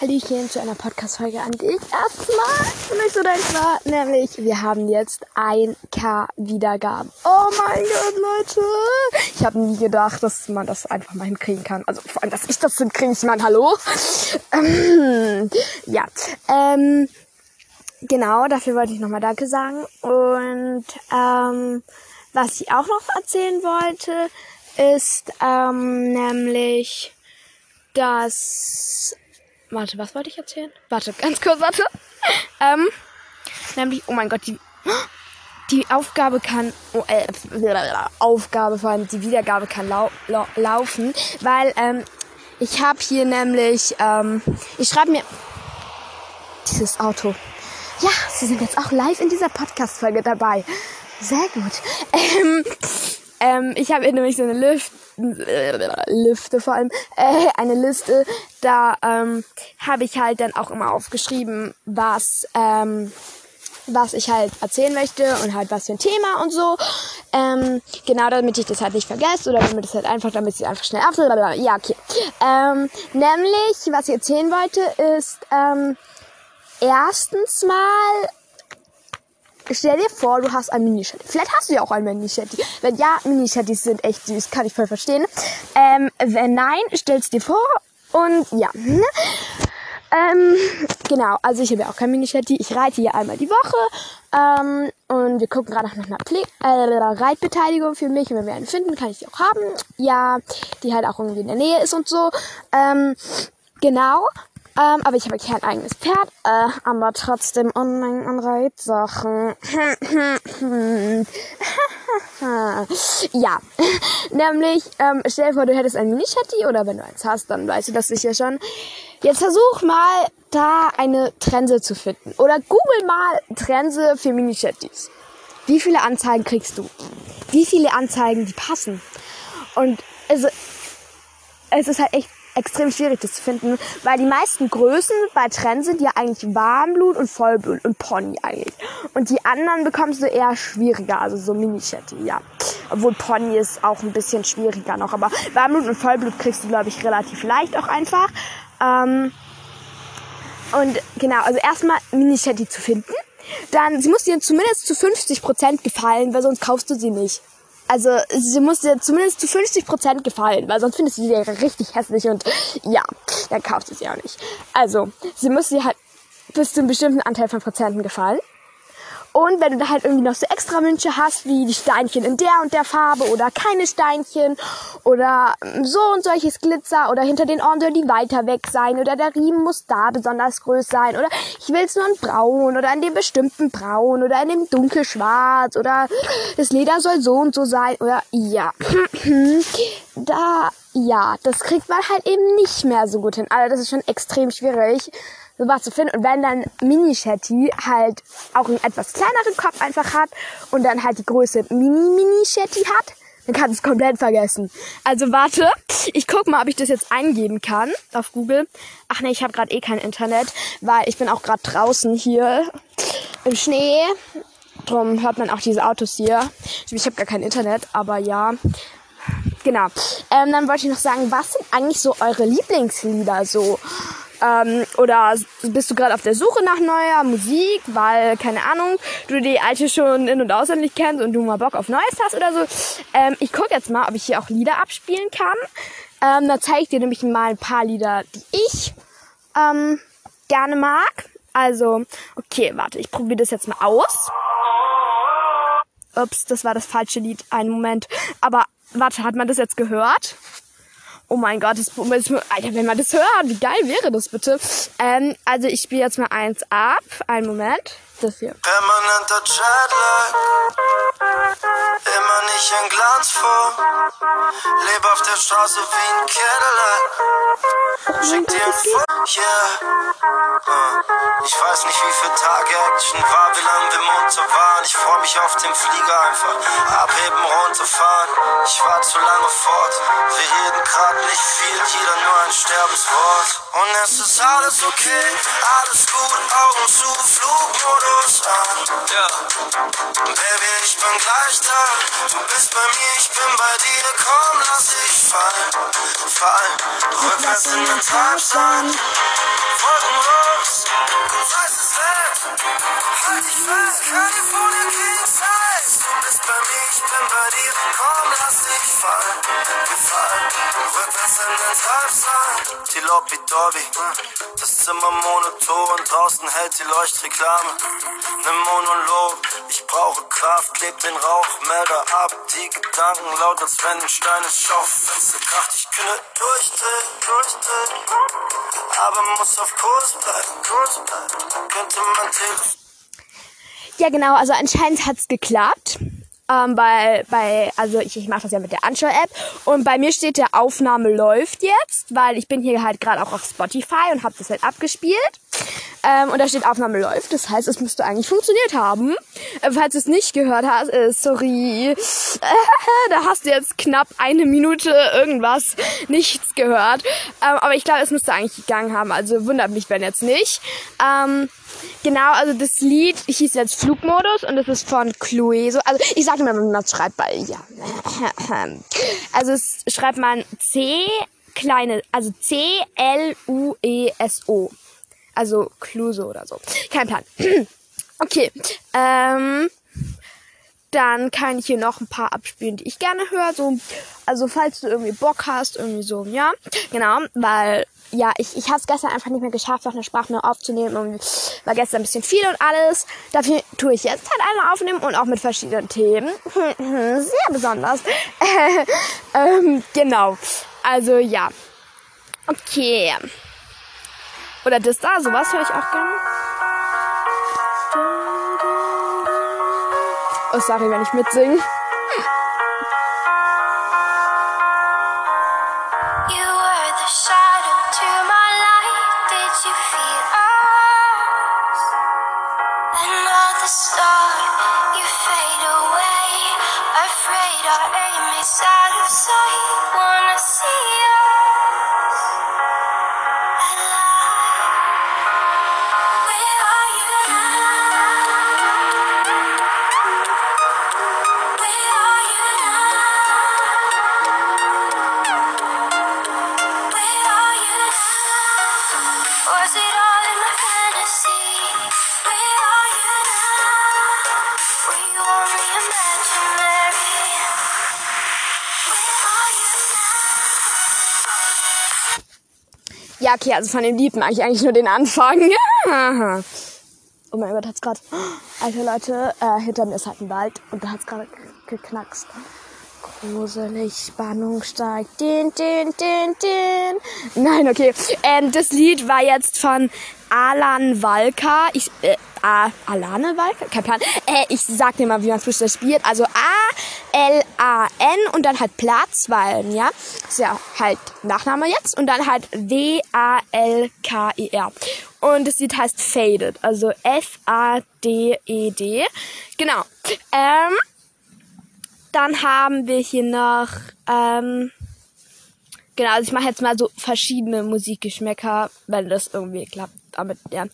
Hallöchen zu einer Podcast-Folge an dich. Erstmal mich so war, nämlich wir haben jetzt 1K Wiedergaben. Oh mein Gott, Leute! Ich habe nie gedacht, dass man das einfach mal hinkriegen kann. Also vor allem, dass ich das hinkriege. Ich meine, hallo? Ähm, ja, ähm, genau, dafür wollte ich nochmal Danke sagen. Und ähm, was ich auch noch erzählen wollte, ist ähm, nämlich, dass Warte, was wollte ich erzählen? Warte, ganz kurz, warte. ähm, nämlich, oh mein Gott, die, die Aufgabe kann, oh, äh, Aufgabe vor allem, die Wiedergabe kann lau, lau, laufen, weil, ähm, ich habe hier nämlich, ähm, ich schreibe mir dieses Auto. Ja, Sie sind jetzt auch live in dieser Podcast-Folge dabei. Sehr gut. Ähm, ähm, ich habe nämlich so eine Lüft, äh, Lüfte vor allem, äh, eine Liste, da ähm, habe ich halt dann auch immer aufgeschrieben, was, ähm, was ich halt erzählen möchte und halt was für ein Thema und so. Ähm, genau, damit ich das halt nicht vergesse oder damit es halt einfach, damit sie einfach schnell ab. Ja, okay. Ähm, nämlich, was ich erzählen wollte, ist ähm, erstens mal stell dir vor, du hast ein Mini-Shetty. Vielleicht hast du ja auch ein Mini-Shetty. Wenn ja, Mini-Shettys sind echt süß, kann ich voll verstehen. Ähm, wenn nein, stell's dir vor und ja. Ähm, genau, also ich habe ja auch kein Mini-Shetty. Ich reite hier einmal die Woche. Ähm, und wir gucken gerade nach einer Ple äh, Reitbeteiligung für mich. Und wenn wir eine finden, kann ich die auch haben. Ja, die halt auch irgendwie in der Nähe ist und so. Ähm, genau. Ähm, aber ich habe kein eigenes Pferd, äh, aber trotzdem Unmengen an Reitsachen. ja, nämlich, ähm, stell dir vor, du hättest ein Mini-Shetty oder wenn du eins hast, dann weißt du das sicher schon. Jetzt versuch mal, da eine Trense zu finden. Oder google mal Trense für Mini-Shettys. Wie viele Anzeigen kriegst du? Wie viele Anzeigen, die passen? Und also, es ist halt echt extrem schwierig, das zu finden, weil die meisten Größen bei Trends sind ja eigentlich Warmblut und Vollblut und Pony eigentlich. Und die anderen bekommst du eher schwieriger, also so Mini-Chatty, ja. Obwohl Pony ist auch ein bisschen schwieriger noch, aber Warmblut und Vollblut kriegst du, glaube ich, relativ leicht auch einfach. Ähm, und genau, also erstmal Mini-Chatty zu finden. Dann, sie muss dir zumindest zu 50% gefallen, weil sonst kaufst du sie nicht. Also sie muss dir zumindest zu 50% gefallen, weil sonst findest du sie richtig hässlich und ja, dann kaufst du sie auch nicht. Also, sie muss dir halt bis zu einem bestimmten Anteil von Prozenten gefallen. Und wenn du da halt irgendwie noch so extra Wünsche hast, wie die Steinchen in der und der Farbe oder keine Steinchen oder so und solches Glitzer oder hinter den Ohren soll die weiter weg sein oder der Riemen muss da besonders groß sein oder ich will es nur in braun oder in dem bestimmten braun oder in dem dunkelschwarz oder das Leder soll so und so sein oder ja. da, ja, das kriegt man halt eben nicht mehr so gut hin. Also das ist schon extrem schwierig sowas zu finden. Und wenn dann Mini-Shetty halt auch einen etwas kleineren Kopf einfach hat und dann halt die Größe Mini-Mini-Shetty hat, dann kannst du es komplett vergessen. Also warte, ich guck mal, ob ich das jetzt eingeben kann auf Google. Ach nee, ich habe gerade eh kein Internet, weil ich bin auch gerade draußen hier im Schnee. Drum hört man auch diese Autos hier. Ich habe gar kein Internet, aber ja. Genau. Ähm, dann wollte ich noch sagen, was sind eigentlich so eure Lieblingslieder so? Ähm, oder bist du gerade auf der Suche nach neuer Musik, weil, keine Ahnung, du die alte schon in- und auswendig kennst und du mal Bock auf Neues hast oder so. Ähm, ich gucke jetzt mal, ob ich hier auch Lieder abspielen kann. Ähm, da zeige ich dir nämlich mal ein paar Lieder, die ich ähm, gerne mag. Also, okay, warte, ich probiere das jetzt mal aus. Ups, das war das falsche Lied. Einen Moment. Aber warte, hat man das jetzt gehört? Oh mein Gott, das, Alter, wenn man das hört, wie geil wäre das bitte? Ähm, also ich spiele jetzt mal eins ab. Einen Moment. Das hier. Permanenter Jetlag. Immer nicht in Glanzform. Lebe auf der Straße wie ein Cadillac. Schick dir ein Foto. Yeah. Ich weiß nicht, wie viele Tage Action war, wie lange wir munter waren. Ich freu mich auf den Flieger einfach. Abheben, runterfahren. Ich war zu lange fort. Wir reden grad nicht viel, jeder nur ein Sterbenswort. Und es ist alles okay, alles gut, Augen zu, Flugmodus an. Ja. Baby, ich bin gleich da. Du bist bei mir, ich bin bei dir. Komm, lass dich fallen, fallen. Rückwärts in den Treibsand. Wolkenlos, weißes Bett, halt dich fest, California King Size. Du bist bei mir, ich bin bei dir, komm, lass dich fallen, wir fallen, rückwärts in den Treibsand. Die Lobby Dobby, das Zimmer monoton, draußen hält die Leuchtreklame. Ne Monolog, ich brauche Kraft, kleb den Rauchmelder ab, die Gedanken laut, als wenn ein Stein ins Schaufenster kracht. Ich könnte durchdrehen, durchdrehen, aber muss auf Kurs bleiben, Kurs bleiben. Könnte man Telefon Ja, genau, also anscheinend hat's geklappt. Ähm, bei, bei, also ich, ich mache das ja mit der Anschau-App und bei mir steht der Aufnahme läuft jetzt, weil ich bin hier halt gerade auch auf Spotify und habe das halt abgespielt. Ähm, und da steht Aufnahme läuft, das heißt, es müsste eigentlich funktioniert haben. Äh, falls du es nicht gehört hast, äh, sorry, da hast du jetzt knapp eine Minute irgendwas nichts gehört. Ähm, aber ich glaube, es müsste eigentlich gegangen haben, also wundert mich, wenn jetzt nicht. Ähm, Genau, also das Lied hieß jetzt Flugmodus und das ist von Clueso. Also ich sage mal, wie man das schreibt, weil ja. Also es schreibt man C kleine, also C L U E S O. Also Clueso oder so. Kein Plan. Okay. Ähm, dann kann ich hier noch ein paar abspielen, die ich gerne höre. So, also falls du irgendwie Bock hast, irgendwie so, ja. Genau, weil ja, ich, ich habe es gestern einfach nicht mehr geschafft, noch eine Sprachmail aufzunehmen. Und war gestern ein bisschen viel und alles. Dafür tue ich jetzt halt eine aufnehmen und auch mit verschiedenen Themen. Sehr besonders. ähm, genau. Also ja. Okay. Oder das da, sowas höre ich auch gerne. Oh, sorry, wenn ich mitsinge. Ja, okay, also von dem Lied mag ich eigentlich nur den Anfang. oh mein Gott, hat's gerade. Alter Leute, äh, hinter mir ist halt ein Wald und da hat's gerade geknackst. Gruselig, Spannung steigt. Din, din, din, din. Nein, okay. Ähm, das Lied war jetzt von Alan Walker. Ich, äh, A, Alane Walker? Kein Plan. Äh, ich sag dir mal, wie man es buchstabiert. Also A-L-A-N und dann halt Platz, weil, ja, ist ja halt Nachname jetzt. Und dann halt W-A-L-K-E-R. Und das Lied heißt Faded. Also F-A-D-E-D. Genau. Ähm, dann haben wir hier noch, ähm, genau, also ich mache jetzt mal so verschiedene Musikgeschmäcker, wenn das irgendwie klappt. Damit, ja.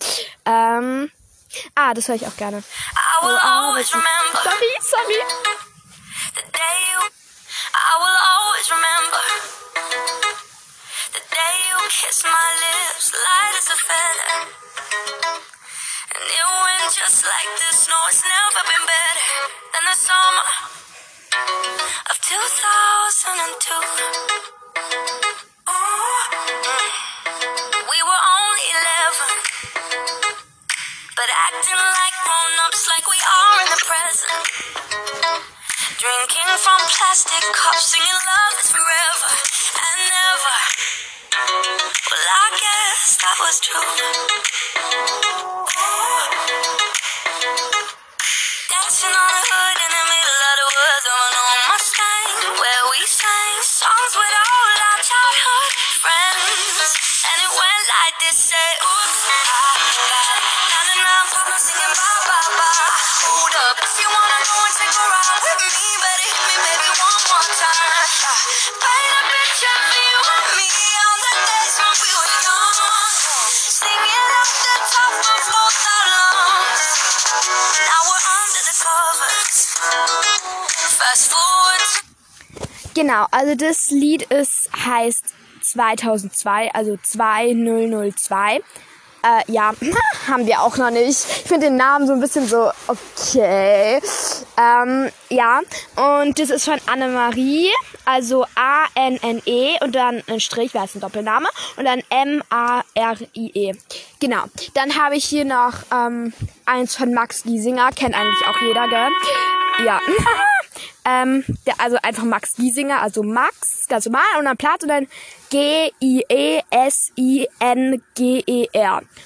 Ähm, ah, das höre ich auch gerne. I will always remember Sorry, sorry. The day you. I will always remember the day you kissed my lips, light as a feather. And it went just like this. No, it's never been better than the summer of 2002. We were only 11. But acting like grown-ups like we are in the present. Drinking from plastic cups, singing love is forever and never. Well, I guess that was true. Dancing on a hood Genau, also das Lied ist, heißt 2002, also 2002. Äh, ja, haben wir auch noch nicht. Ich finde den Namen so ein bisschen so, okay. Ähm, ja, und das ist von Annemarie, also A-N-N-E und dann ein Strich, weil es ein Doppelname, und dann M-A-R-I-E. Genau. Dann habe ich hier noch ähm, eins von Max Giesinger, kennt eigentlich auch jeder, gell? Ja. ähm, der, also einfach Max Giesinger, also Max, ganz normal, und dann Platz und dann G-I-E-S-I-N-G-E-R.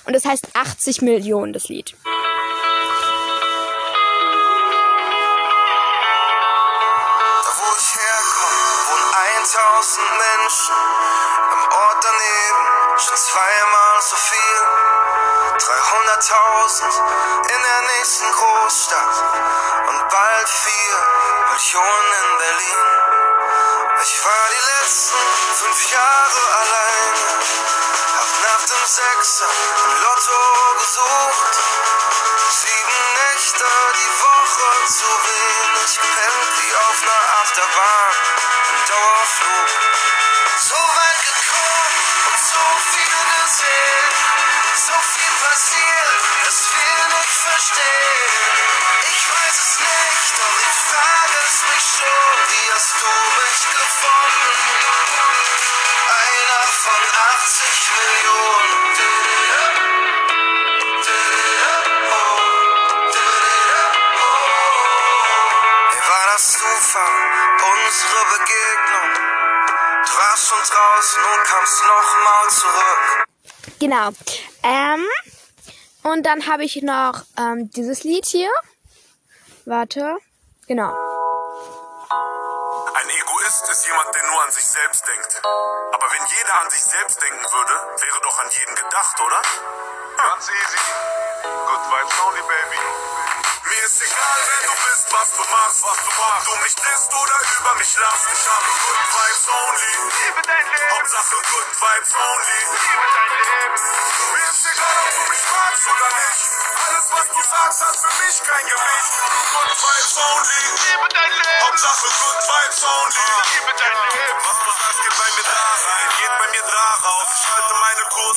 Und das heißt 80 Millionen, das Lied. Da wo ich herkomme, wohnen 1000 Menschen. 300.000 in der nächsten Großstadt und bald 4 Millionen in Berlin. Ich war die letzten fünf Jahre alleine, hab nach dem Sechser im Lotto gesucht. Sieben Nächte die Woche zu wenig, kamst nochmal zurück. Genau. Ähm, und dann habe ich noch ähm, dieses Lied hier. Warte. Genau. Ein Egoist ist jemand, der nur an sich selbst denkt. Aber wenn jeder an sich selbst denken würde, wäre doch an jeden gedacht, oder? Ganz easy. Good vibes only, baby. Mir ist egal, wer du bist, was du machst, was du machst. Du mich disst oder über mich lachst. Ich habe Good Vibes only. Liebe dein Leben. Hauptsache Good Vibes only. Liebe dein Leben. Mir ist egal, ob du mich magst oder nicht. Alles, was du sagst, hat für mich kein Gewicht. Good Vibes only. Liebe dein Leben. Hauptsache Good Vibes only. Liebe dein Leben.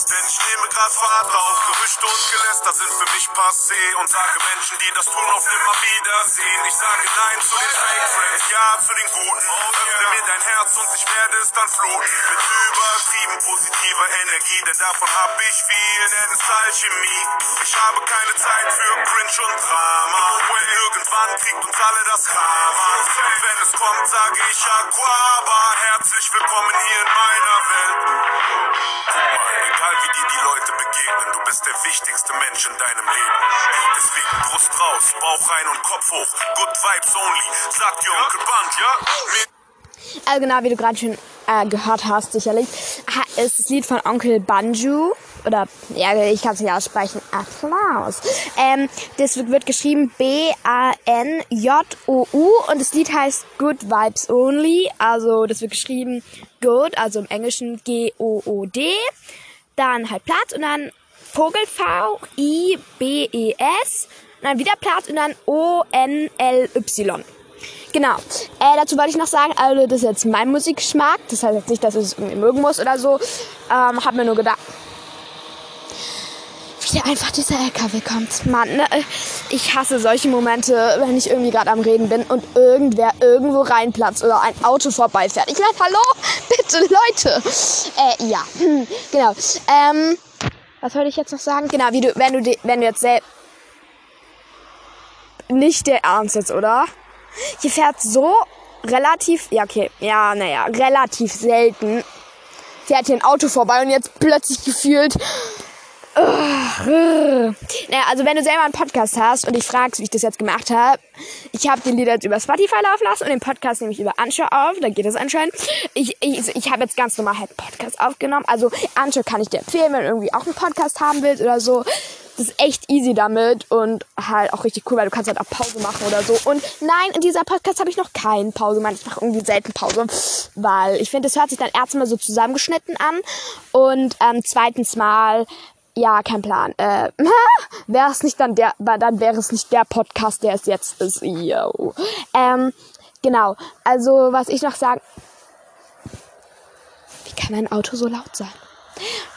Meine Kurs, denn ich nehme grad Fahrt auf. Gerüchte und Geläster sind für mich passé. Und sage Menschen, die das tun, auf immer Wiedersehen. Ich sage Nein zu den Fake Friends, Ja zu den Guten. Öffne mir dein Herz und ich werde es dann fluten. Mit übertrieben positiver Energie, denn davon hab ich viel, nenn es Alchemie. Ich habe keine Zeit für Cringe und Drama. Well, irgendwann kriegt uns alle das Karma. Und wenn es kommt, sage ich Aquaba. Herzlich willkommen hier in meiner Welt. Mal, egal wie dir die Leute begegnen, du bist der wichtigste Mensch in deinem Leben. Deswegen Brust raus, Bauch rein und Kopf hoch. Good vibes only, sagt ihr Onkel Band, ja? Also genau, wie du gerade schon äh, gehört hast, sicherlich, ist das Lied von Onkel Banju. Oder, ja, ich kann es nicht aussprechen. Applaus. Ähm, das wird, wird geschrieben B-A-N-J-O-U und das Lied heißt Good Vibes Only. Also, das wird geschrieben Good, also im Englischen G-O-O-D. Dann halt Platz und dann Vogel V-I-B-E-S. Und dann wieder Platz und dann O-N-L-Y. Genau. Äh, dazu wollte ich noch sagen, also das ist jetzt mein Musikgeschmack. Das heißt jetzt nicht, dass ich es irgendwie mögen muss oder so. Ähm, hab mir nur gedacht, wie einfach dieser LKW kommt. Mann, ne? ich hasse solche Momente, wenn ich irgendwie gerade am Reden bin und irgendwer irgendwo reinplatzt oder ein Auto vorbeifährt. Ich lauf, hallo, bitte Leute. Äh, ja, hm, genau. Ähm, was wollte ich jetzt noch sagen? Genau, wie du, wenn du, wenn du jetzt selbst nicht der Ernst jetzt, oder? Hier fährt so relativ, ja okay, ja, naja, relativ selten fährt hier ein Auto vorbei und jetzt plötzlich gefühlt. Naja, also wenn du selber einen Podcast hast und dich fragst, wie ich das jetzt gemacht habe, ich habe den Lieder jetzt über Spotify laufen lassen und den Podcast nehme ich über Anchor auf, da geht es anscheinend. Ich, ich, ich habe jetzt ganz normal halt Podcast aufgenommen, also Anchor kann ich dir empfehlen, wenn du irgendwie auch einen Podcast haben willst oder so. Das ist echt easy damit und halt auch richtig cool, weil du kannst halt auch Pause machen oder so. Und nein, in dieser Podcast habe ich noch keine Pause gemacht. Ich mache irgendwie selten Pause, weil ich finde, es hört sich dann erstmal so zusammengeschnitten an und ähm, zweitens mal ja, kein Plan. Äh, wäre es nicht dann der, dann wäre es nicht der Podcast, der es jetzt ist. Yo. Ähm, genau. Also, was ich noch sagen. Wie kann ein Auto so laut sein?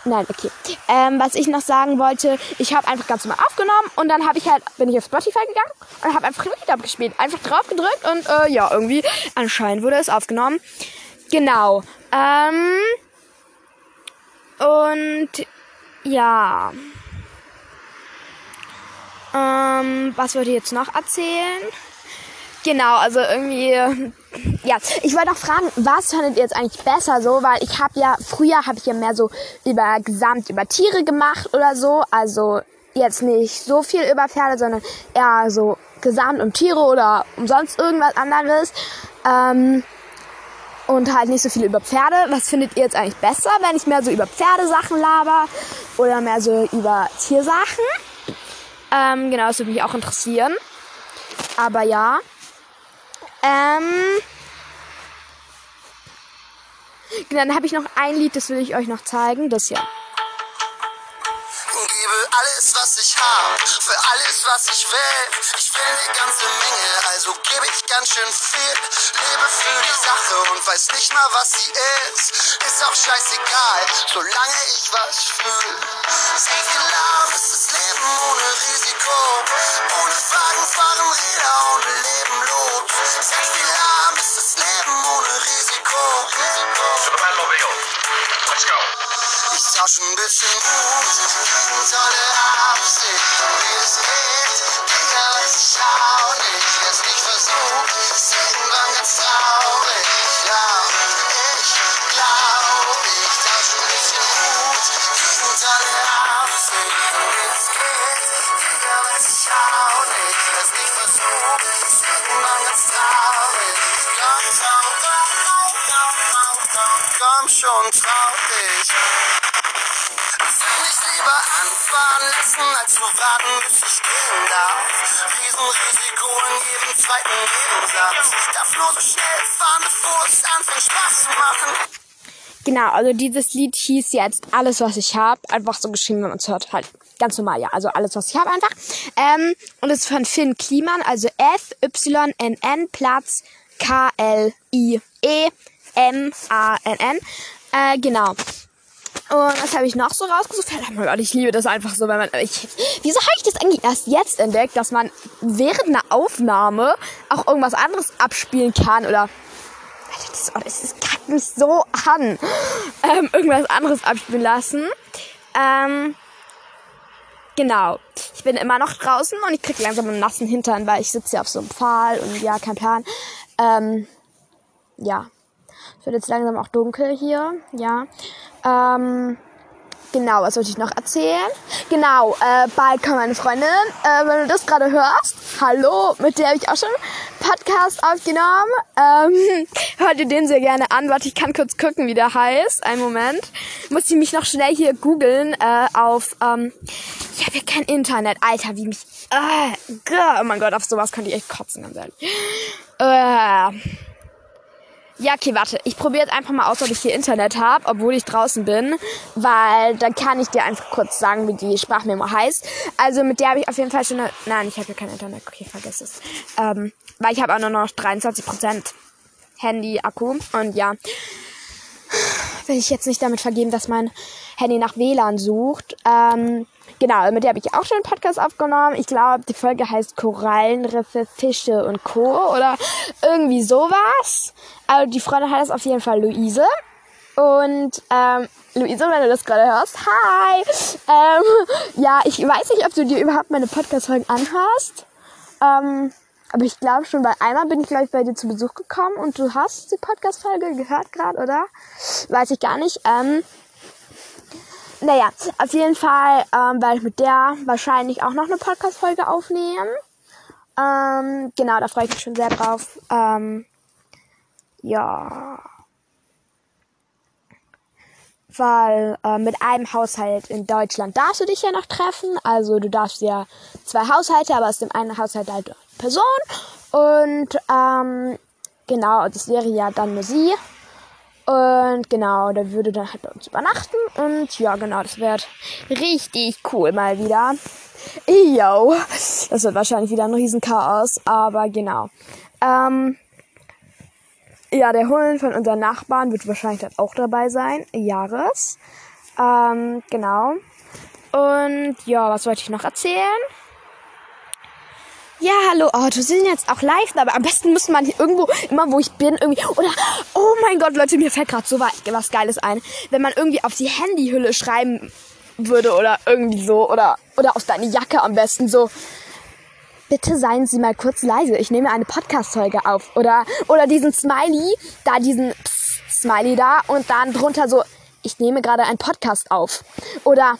Nein, okay. Ähm, was ich noch sagen wollte, ich habe einfach ganz normal aufgenommen und dann habe ich halt, bin ich auf Spotify gegangen und habe einfach ein Lied abgespielt. Einfach drauf gedrückt und äh, ja, irgendwie anscheinend wurde es aufgenommen. Genau. Ähm, und ja. Ähm, was wollte ich jetzt noch erzählen? Genau, also irgendwie, ja, ich wollte auch fragen, was findet ihr jetzt eigentlich besser so, weil ich habe ja, früher habe ich ja mehr so über Gesamt, über Tiere gemacht oder so, also jetzt nicht so viel über Pferde, sondern eher so Gesamt um Tiere oder um sonst irgendwas anderes. Ähm, und halt nicht so viel über Pferde. Was findet ihr jetzt eigentlich besser, wenn ich mehr so über Pferdesachen laber oder mehr so über Tiersachen? Ähm, genau, das würde mich auch interessieren. Aber ja. Ähm, genau, dann habe ich noch ein Lied, das will ich euch noch zeigen. Das hier. Gebe alles, ich für alles, was ich will. Ich will eine ganze Menge, also gebe ich ganz schön viel. Lebe für die Sache und weiß nicht mal, was sie ist. Ist auch scheißegal, solange ich was fühl. Safety Love ist das Leben ohne Risiko. Ohne Fragen fahren Räder, ohne Leben Lot. Safety Love ist das Leben ohne Risiko. To the Batmobile. Let's go. Komm, schon, trau dich. Ich will mich lieber anfahren lassen, als nur warten, bis ich gehen darf. Riesenrisiko in jedem zweiten Nebensatz. Ich darf nur so schnell fahren, bevor es anfängt Spaß zu machen. Genau, also dieses Lied hieß jetzt Alles, was ich hab. Einfach so geschrieben, wenn man es hört. Halt ganz normal, ja. Also alles, was ich hab einfach. Ähm, und es ist von Finn Kliman, also F-Y-N-N Platz K-L-I-E-M-A-N-N. Äh, genau. Und was habe ich noch so rausgesucht? Verdammt mein Gott, ich liebe das einfach so, wenn man. Ich, wieso habe ich das eigentlich erst jetzt entdeckt, dass man während einer Aufnahme auch irgendwas anderes abspielen kann oder das, oh, das, kackt mich so an. Ähm, irgendwas anderes abspielen lassen. Ähm, genau. Ich bin immer noch draußen und ich krieg langsam einen nassen Hintern, weil ich sitze hier auf so einem Pfahl und ja, kein Plan. Ähm, ja. Es wird jetzt langsam auch dunkel hier. Ja. Ähm, Genau, was wollte ich noch erzählen? Genau, äh, bald kommt meine Freundin, äh, wenn du das gerade hörst. Hallo, mit der habe ich auch schon Podcast aufgenommen. Ähm, hört ihr den sehr gerne an. Warte, ich kann kurz gucken, wie der heißt. Einen Moment. Muss ich mich noch schnell hier googeln äh, auf... Ähm, ich habe ja kein Internet. Alter, wie mich... Äh, oh mein Gott, auf sowas könnte ich echt kotzen, ganz ehrlich. Äh, ja, okay, warte. Ich probiere jetzt einfach mal aus, ob ich hier Internet habe, obwohl ich draußen bin, weil dann kann ich dir einfach kurz sagen, wie die Sprachmemo heißt. Also mit der habe ich auf jeden Fall schon... Eine, nein, ich habe hier kein Internet. Okay, vergiss es. Ähm, weil ich habe auch nur noch 23% Handy-Akku. Und ja, will ich jetzt nicht damit vergeben, dass mein Handy nach WLAN sucht. Ähm, genau, mit der habe ich auch schon einen Podcast aufgenommen. Ich glaube, die Folge heißt Korallenriffe, Fische und Co. oder irgendwie sowas. Also die Freundin es auf jeden Fall Luise. Und ähm, Luise, wenn du das gerade hörst, hi! Ähm, ja, ich weiß nicht, ob du dir überhaupt meine Podcast-Folgen anhörst. Ähm, aber ich glaube schon, weil einmal bin ich, glaube ich, bei dir zu Besuch gekommen und du hast die Podcast-Folge gehört gerade, oder? Weiß ich gar nicht. Ähm, naja, auf jeden Fall ähm, werde ich mit der wahrscheinlich auch noch eine Podcast-Folge aufnehmen. Ähm, genau, da freue ich mich schon sehr drauf. Ähm, ja. Weil äh, mit einem Haushalt in Deutschland darfst du dich ja noch treffen. Also du darfst ja zwei Haushalte, aber aus dem einen Haushalt halt eine Person. Und ähm, genau, das wäre ja dann nur sie. Und genau, der würde dann halt bei uns übernachten. Und ja, genau, das wird richtig cool mal wieder. Yo, das wird wahrscheinlich wieder ein Riesenchaos, aber genau. Ähm, ja, der Hund von unseren Nachbarn wird wahrscheinlich dann auch dabei sein. Jahres. Ähm, genau. Und ja, was wollte ich noch erzählen? Ja, hallo, oh, du sind jetzt auch live, aber am besten muss man irgendwo, immer wo ich bin, irgendwie, oder, oh mein Gott, Leute, mir fällt gerade so was Geiles ein. Wenn man irgendwie auf die Handyhülle schreiben würde oder irgendwie so, oder, oder auf deine Jacke am besten so, bitte seien Sie mal kurz leise, ich nehme eine Podcast-Folge auf. Oder, oder diesen Smiley, da diesen Psst Smiley da und dann drunter so, ich nehme gerade einen Podcast auf. Oder,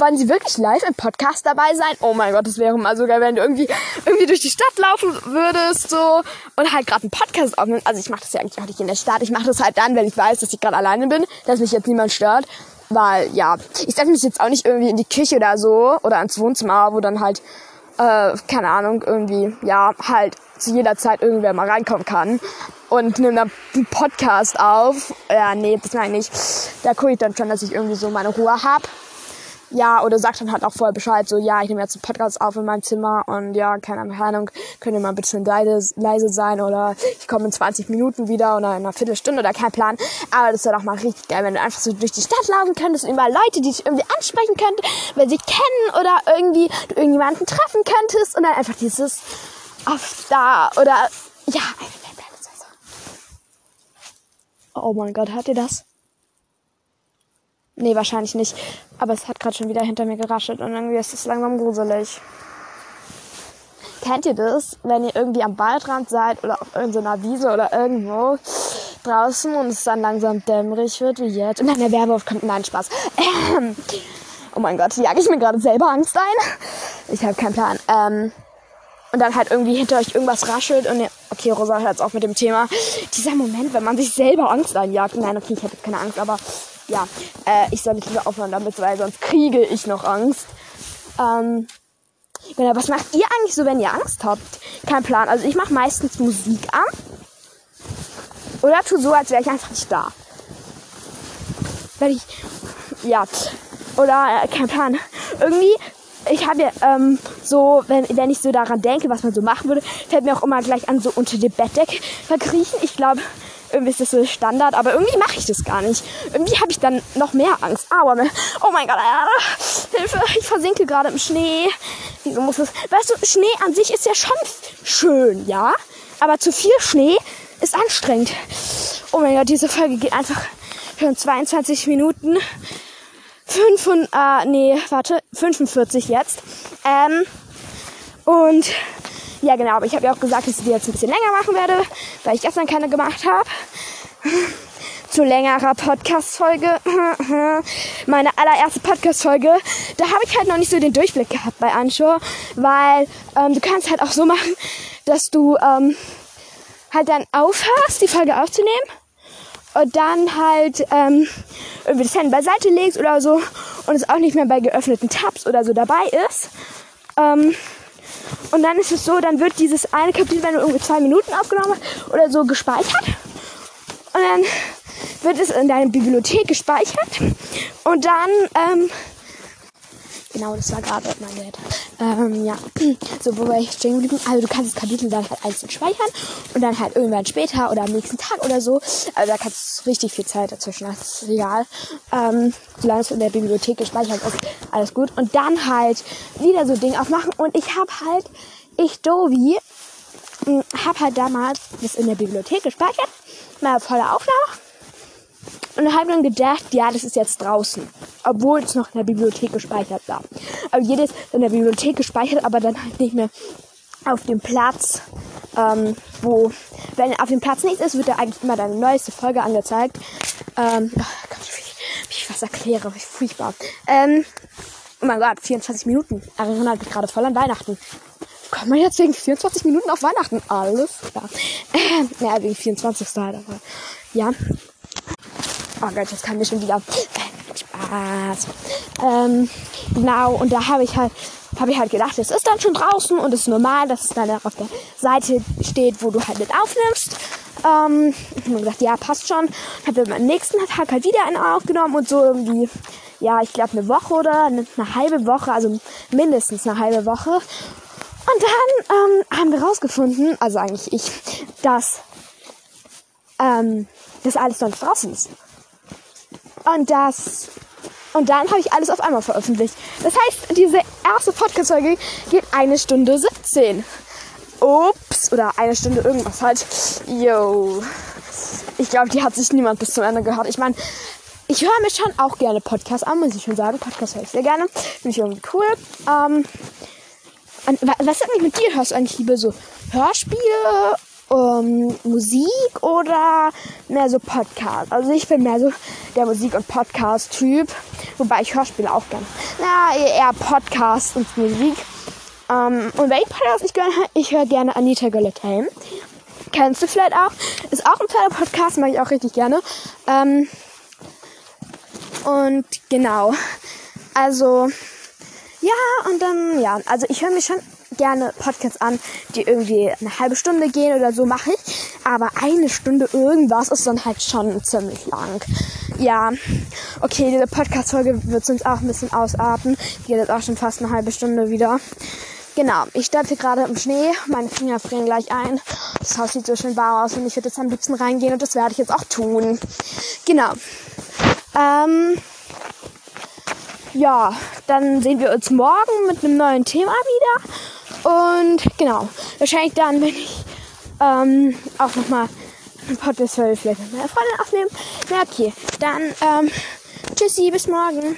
wollen Sie wirklich live im Podcast dabei sein? Oh mein Gott, das wäre mal so geil, wenn du irgendwie, irgendwie durch die Stadt laufen würdest, so, und halt gerade einen Podcast aufnimmst. Also ich mache das ja eigentlich auch nicht in der Stadt. Ich mache das halt dann, wenn ich weiß, dass ich gerade alleine bin, dass mich jetzt niemand stört. Weil, ja, ich setze mich jetzt auch nicht irgendwie in die Küche oder so, oder ins Wohnzimmer, wo dann halt, äh, keine Ahnung, irgendwie, ja, halt zu jeder Zeit irgendwer mal reinkommen kann und nehme dann einen Podcast auf. Ja, nee, das meine ich. Da gucke ich dann schon, dass ich irgendwie so meine Ruhe hab ja, oder sagt dann halt auch vorher Bescheid, so, ja, ich nehme jetzt einen Podcast auf in meinem Zimmer und ja, keine Ahnung, könnt ihr mal ein bisschen leise, leise sein oder ich komme in 20 Minuten wieder oder in einer Viertelstunde oder kein Plan. Aber das wäre doch mal richtig geil, wenn du einfach so durch die Stadt laufen könntest und überall Leute, die dich irgendwie ansprechen könnten, weil sie kennen oder irgendwie du irgendjemanden treffen könntest und dann einfach dieses auf da oder ja, Oh mein Gott, hört ihr das? Nee, wahrscheinlich nicht. Aber es hat gerade schon wieder hinter mir geraschelt und irgendwie ist es langsam gruselig. Kennt ihr das, wenn ihr irgendwie am Waldrand seid oder auf irgendeiner Wiese oder irgendwo draußen und es dann langsam dämmerig wird wie jetzt und dann der Werwolf kommt? Nein, Spaß. Ähm, oh mein Gott, jage ich mir gerade selber Angst ein? Ich habe keinen Plan. Ähm, und dann halt irgendwie hinter euch irgendwas raschelt und ihr, okay, Rosa hört jetzt auf mit dem Thema. Dieser Moment, wenn man sich selber Angst einjagt. Nein, okay, ich habe keine Angst, aber ja, äh, ich soll nicht lieber aufhören damit, weil sonst kriege ich noch Angst. Ähm, genau, was macht ihr eigentlich so, wenn ihr Angst habt? Kein Plan. Also ich mache meistens Musik an. Oder tu so, als wäre ich einfach nicht da. Wenn ich, ja, oder äh, kein Plan. Irgendwie, ich habe ja ähm, so, wenn, wenn ich so daran denke, was man so machen würde, fällt mir auch immer gleich an, so unter dem Bettdeck verkriechen. Ich glaube, irgendwie ist das so Standard, aber irgendwie mache ich das gar nicht. Irgendwie habe ich dann noch mehr Angst. Aua, oh mein Gott, äh, Hilfe, ich versinke gerade im Schnee. Wieso muss es? Weißt du, Schnee an sich ist ja schon schön, ja? Aber zu viel Schnee ist anstrengend. Oh mein Gott, diese Folge geht einfach für 22 Minuten. 5 und, äh, nee, warte, 45 jetzt. Ähm, und ja, genau, aber ich habe ja auch gesagt, dass ich die jetzt ein bisschen länger machen werde, weil ich gestern keine gemacht habe. Zu längerer Podcast-Folge. Meine allererste Podcast-Folge. Da habe ich halt noch nicht so den Durchblick gehabt bei Anschur, weil ähm, du kannst halt auch so machen, dass du ähm, halt dann aufhörst, die Folge aufzunehmen und dann halt ähm, irgendwie das Handy beiseite legst oder so und es auch nicht mehr bei geöffneten Tabs oder so dabei ist. Ähm, und dann ist es so, dann wird dieses eine Kapitel, wenn du irgendwie zwei Minuten aufgenommen hast oder so, gespeichert. Und dann wird es in deiner Bibliothek gespeichert. Und dann, ähm, genau, das war gerade mein Dad. Ähm, ja, so, wo war ich stehen geblieben? Also, du kannst das Kapitel dann halt einzeln speichern und dann halt irgendwann später oder am nächsten Tag oder so. Also, da kannst du richtig viel Zeit dazwischen, das ist egal. Ähm, solange es in der Bibliothek gespeichert ist, alles gut. Und dann halt wieder so Ding aufmachen. Und ich habe halt, ich Dovi, hm, habe halt damals das in der Bibliothek gespeichert, mal voller Aufnahme. Und habe dann gedacht, ja, das ist jetzt draußen. Obwohl es noch in der Bibliothek gespeichert war. Aber jedes in der Bibliothek gespeichert, aber dann halt nicht mehr auf dem Platz, ähm, wo, wenn auf dem Platz nichts ist, wird da eigentlich immer deine neueste Folge angezeigt. Ähm, oh Gott, wie ich was erkläre, wie furchtbar. Ähm, oh mein Gott, 24 Minuten. Erinnert mich gerade voll an Weihnachten. Kommt man jetzt wegen 24 Minuten auf Weihnachten? Alles klar. Ähm, naja, wegen 24. halt, aber ja. Oh Gott, jetzt kann mir schon wieder. Spaß. Ähm, genau, und da habe ich halt habe ich halt gedacht, es ist dann schon draußen und es ist normal, dass es dann auf der Seite steht, wo du halt mit aufnimmst. Ähm, ich habe gedacht, ja, passt schon. Habe am nächsten Tag halt wieder einen aufgenommen und so irgendwie, ja, ich glaube eine Woche oder eine, eine, halbe Woche, also mindestens eine halbe Woche. Und dann ähm, haben wir rausgefunden, also eigentlich ich, dass ähm, das alles noch draußen ist. Und dass Und dann habe ich alles auf einmal veröffentlicht. Das heißt, diese erste Podcast-Folge geht eine Stunde 17. Ups, oder eine Stunde irgendwas halt. Yo. Ich glaube, die hat sich niemand bis zum Ende gehört. Ich meine, ich höre mir schon auch gerne Podcasts an, muss ich schon sagen. Podcasts höre ich sehr gerne. Finde ich irgendwie cool. Ähm, was ist eigentlich mit dir? Hörst du eigentlich lieber so Hörspiele, ähm, Musik oder mehr so Podcast? Also ich bin mehr so der Musik- und Podcast-Typ. Wobei ich Hörspiele auch gerne. Na, eher Podcast und Musik. Ähm, und welchen Podcast ich gerne höre? Ich höre gerne Anita Golethelm. Kennst du vielleicht auch? Ist auch ein Pferde-Podcast, mag ich auch richtig gerne. Ähm, und genau. Also, ja, und dann, ja, also ich höre mir schon gerne Podcasts an, die irgendwie eine halbe Stunde gehen oder so mache ich. Aber eine Stunde irgendwas ist dann halt schon ziemlich lang. Ja, okay, diese Podcast-Folge wird sonst auch ein bisschen ausarten. Die geht jetzt auch schon fast eine halbe Stunde wieder. Genau, ich hier gerade im Schnee, meine Finger frieren gleich ein. Das Haus sieht so schön warm aus und ich würde jetzt am liebsten reingehen und das werde ich jetzt auch tun. Genau. Ähm, ja, dann sehen wir uns morgen mit einem neuen Thema wieder. Und genau, wahrscheinlich dann, wenn ich ähm, auch nochmal ein Podcast vielleicht mit meiner Freundin aufnehmen. Na okay, dann ähm, tschüssi, bis morgen.